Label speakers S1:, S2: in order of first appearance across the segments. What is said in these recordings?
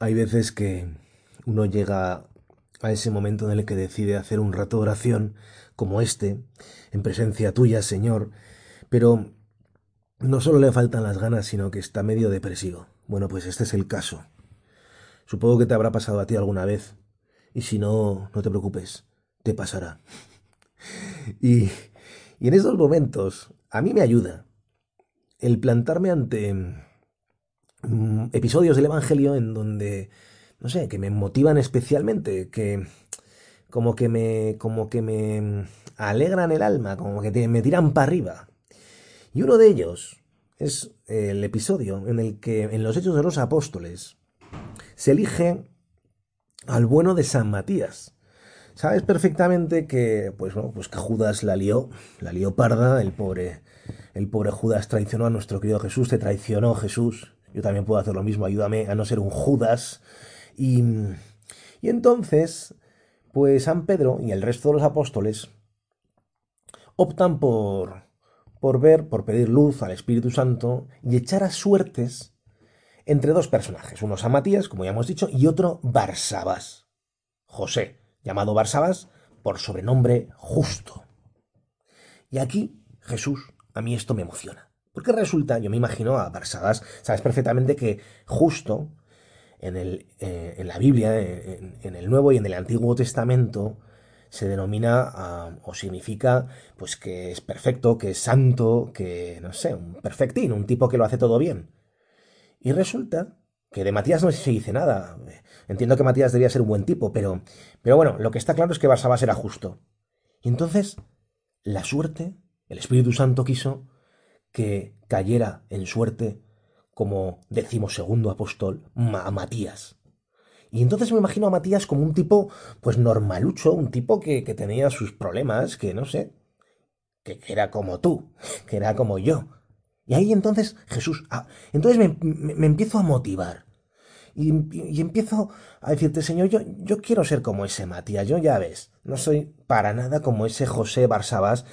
S1: Hay veces que uno llega a ese momento en el que decide hacer un rato de oración como este, en presencia tuya, Señor, pero no solo le faltan las ganas, sino que está medio depresivo. Bueno, pues este es el caso. Supongo que te habrá pasado a ti alguna vez, y si no, no te preocupes, te pasará. y, y en esos momentos, a mí me ayuda el plantarme ante mm, episodios del Evangelio en donde, no sé, que me motivan especialmente, que como que me, como que me alegran el alma, como que me tiran para arriba. Y uno de ellos es el episodio en el que en los Hechos de los Apóstoles se elige al bueno de San Matías. Sabes perfectamente que, pues, bueno, pues que Judas la lió, la lió parda, el pobre, el pobre Judas traicionó a nuestro querido Jesús, te traicionó Jesús, yo también puedo hacer lo mismo, ayúdame a no ser un Judas. Y, y entonces, pues San Pedro y el resto de los apóstoles optan por, por ver, por pedir luz al Espíritu Santo y echar a suertes entre dos personajes, uno San Matías, como ya hemos dicho, y otro Barsabás, José, llamado Barsabás por sobrenombre justo. Y aquí Jesús a mí esto me emociona. Porque resulta, yo me imagino a Barsadas, sabes perfectamente que justo en, eh, la Biblia, en, el Nuevo y en el Antiguo Testamento, se denomina o significa pues que es perfecto, que es santo, que no sé, un perfectín, un tipo que lo hace todo bien. Y resulta que de Matías no se dice nada. Entiendo que Matías debía ser un buen tipo, pero, pero bueno, lo que está claro es que Barsabás era justo. Y entonces, la suerte el Espíritu Santo quiso que cayera en suerte como decimosegundo apóstol a Matías. Y entonces me imagino a Matías como un tipo, pues normalucho, un tipo que, tenía sus problemas, que no sé, que, era como tú, que era como yo. Y ahí entonces Jesús, ah, entonces me, empiezo a motivar. Y, y, empiezo a decirte, Señor, yo, yo quiero ser como ese Matías, yo ya ves, no soy para nada como ese José Barsabás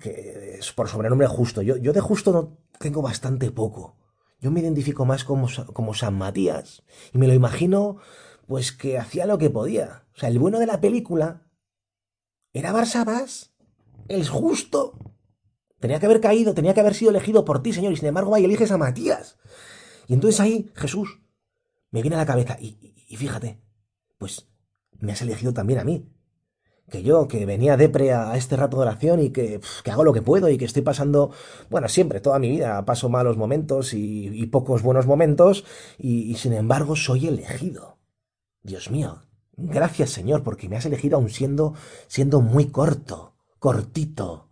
S1: que es por sobrenombre justo. Yo, yo de justo no tengo bastante poco. Yo me identifico más como, como San Matías. Y me lo imagino, pues que hacía lo que podía. O sea, el bueno de la película era Barsabás, el justo. Tenía que haber caído, tenía que haber sido elegido por ti, Señor, y sin embargo ahí eliges a Matías. Y entonces ahí, Jesús, me viene a la cabeza, y, y fíjate, pues me has elegido también a mí que yo, que venía depre a este rato de oración y que, que, hago lo que puedo y que estoy pasando, bueno, siempre, toda mi vida paso malos momentos y, pocos buenos momentos y, sin embargo soy elegido. Dios mío, gracias Señor porque me has elegido aun siendo, siendo muy corto, cortito.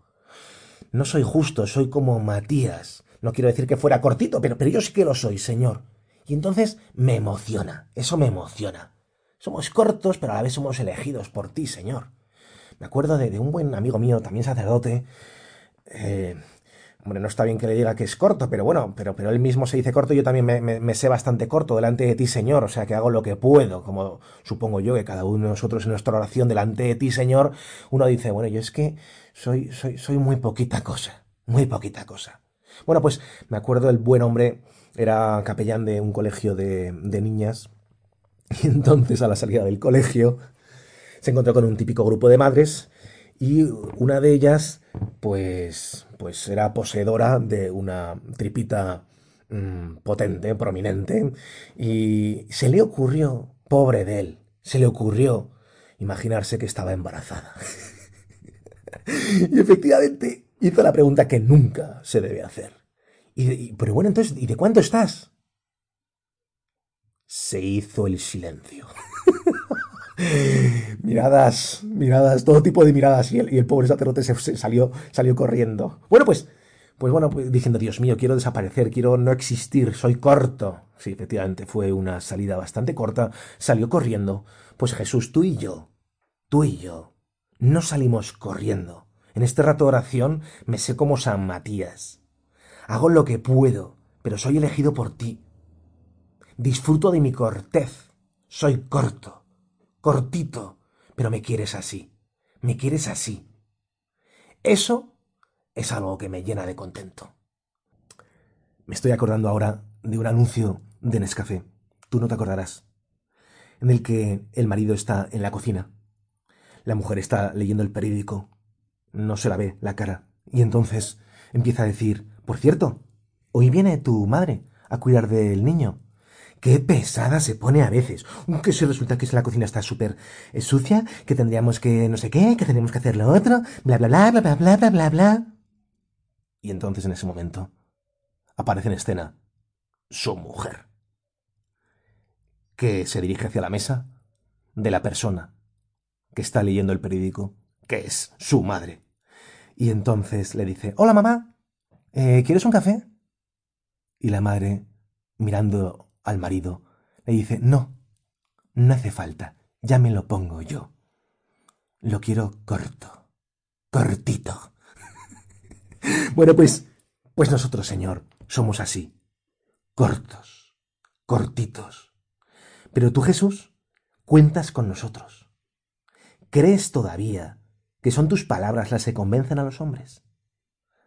S1: No soy justo, soy como Matías. No quiero decir que fuera cortito, pero, pero yo sí que lo soy, Señor. Y entonces me emociona, eso me emociona. Somos cortos, pero a la vez somos elegidos por ti, Señor. Me acuerdo de, un buen amigo mío, también sacerdote. Eh, hombre, no está bien que le diga que es corto, pero bueno, pero, pero él mismo se dice corto, yo también me, sé bastante corto delante de ti, Señor, o sea que hago lo que puedo, como supongo yo que cada uno de nosotros en nuestra oración delante de ti, Señor, uno dice, bueno, yo es que soy, soy, soy muy poquita cosa, muy poquita cosa. Bueno, pues me acuerdo el buen hombre, era capellán de un colegio de, de niñas, y entonces a la salida del colegio se encontró con un típico grupo de madres y una de ellas pues pues era poseedora de una tripita mm, potente, prominente y se le ocurrió, pobre de él, se le ocurrió imaginarse que estaba embarazada. y efectivamente hizo la pregunta que nunca se debe hacer. Y, pero bueno, entonces, ¿y de cuánto estás? Se hizo el silencio. miradas, miradas, todo tipo de miradas. Y el, pobre sacerdote se, salió, salió corriendo. Bueno, pues, pues bueno, pues diciendo, Dios mío, quiero desaparecer, quiero no existir, soy corto. Sí, efectivamente, fue una salida bastante corta. Salió corriendo. Pues Jesús, tú y yo, tú y yo, no salimos corriendo. En este rato de oración me sé como San Matías. Hago lo que puedo, pero soy elegido por ti. Disfruto de mi cortez. Soy corto cortito, pero me quieres así, me quieres así. Eso es algo que me llena de contento. Me estoy acordando ahora de un anuncio de Nescafé tú no te acordarás, en el que el marido está en la cocina, la mujer está leyendo el periódico, no se la ve la cara, y entonces empieza a decir, por cierto, hoy viene tu madre a cuidar del niño. Qué pesada se pone a veces. Que si resulta que la cocina está súper eh, sucia, que tendríamos que no sé qué, que tendríamos que hacer lo otro, bla bla bla bla bla bla bla bla bla. Y entonces en ese momento aparece en escena su mujer, que se dirige hacia la mesa de la persona que está leyendo el periódico, que es su madre. Y entonces le dice, hola mamá, eh, ¿quieres un café? Y la madre, mirando al marido, le dice, no, no hace falta, ya me lo pongo yo. Lo quiero corto, cortito. bueno, pues, pues nosotros, Señor, somos así, cortos, cortitos. Pero tú, Jesús, cuentas con nosotros. ¿Crees todavía que son tus palabras las que convencen a los hombres?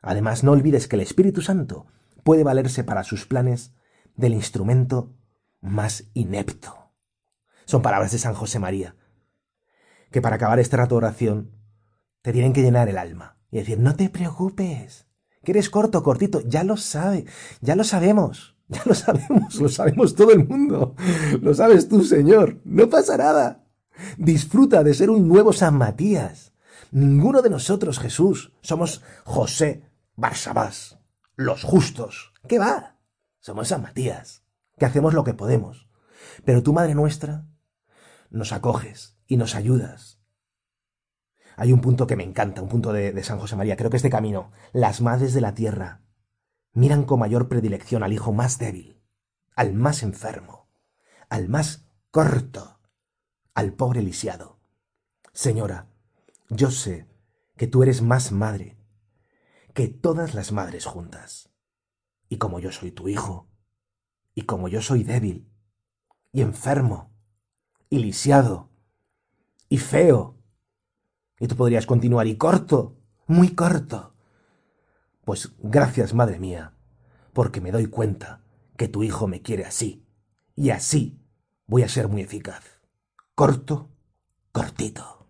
S1: Además, no olvides que el Espíritu Santo puede valerse para sus planes del instrumento más inepto. Son palabras de San José María, que para acabar este rato oración te tienen que llenar el alma y decir, no te preocupes, que eres corto, cortito, ya lo sabe, ya lo sabemos, ya lo sabemos, lo sabemos todo el mundo, lo sabes tú, Señor, no pasa nada. Disfruta de ser un nuevo San Matías. Ninguno de nosotros, Jesús, somos José Barsabás, los justos. ¿Qué va? Somos San Matías, que hacemos lo que podemos. Pero tú, Madre nuestra, nos acoges y nos ayudas. Hay un punto que me encanta, un punto de, de San José María, creo que es de camino. Las madres de la tierra miran con mayor predilección al hijo más débil, al más enfermo, al más corto, al pobre lisiado. Señora, yo sé que tú eres más madre que todas las madres juntas. Y como yo soy tu hijo, y como yo soy débil, y enfermo, y lisiado, y feo, y tú podrías continuar, y corto, muy corto. Pues gracias, madre mía, porque me doy cuenta que tu hijo me quiere así, y así voy a ser muy eficaz. Corto, cortito.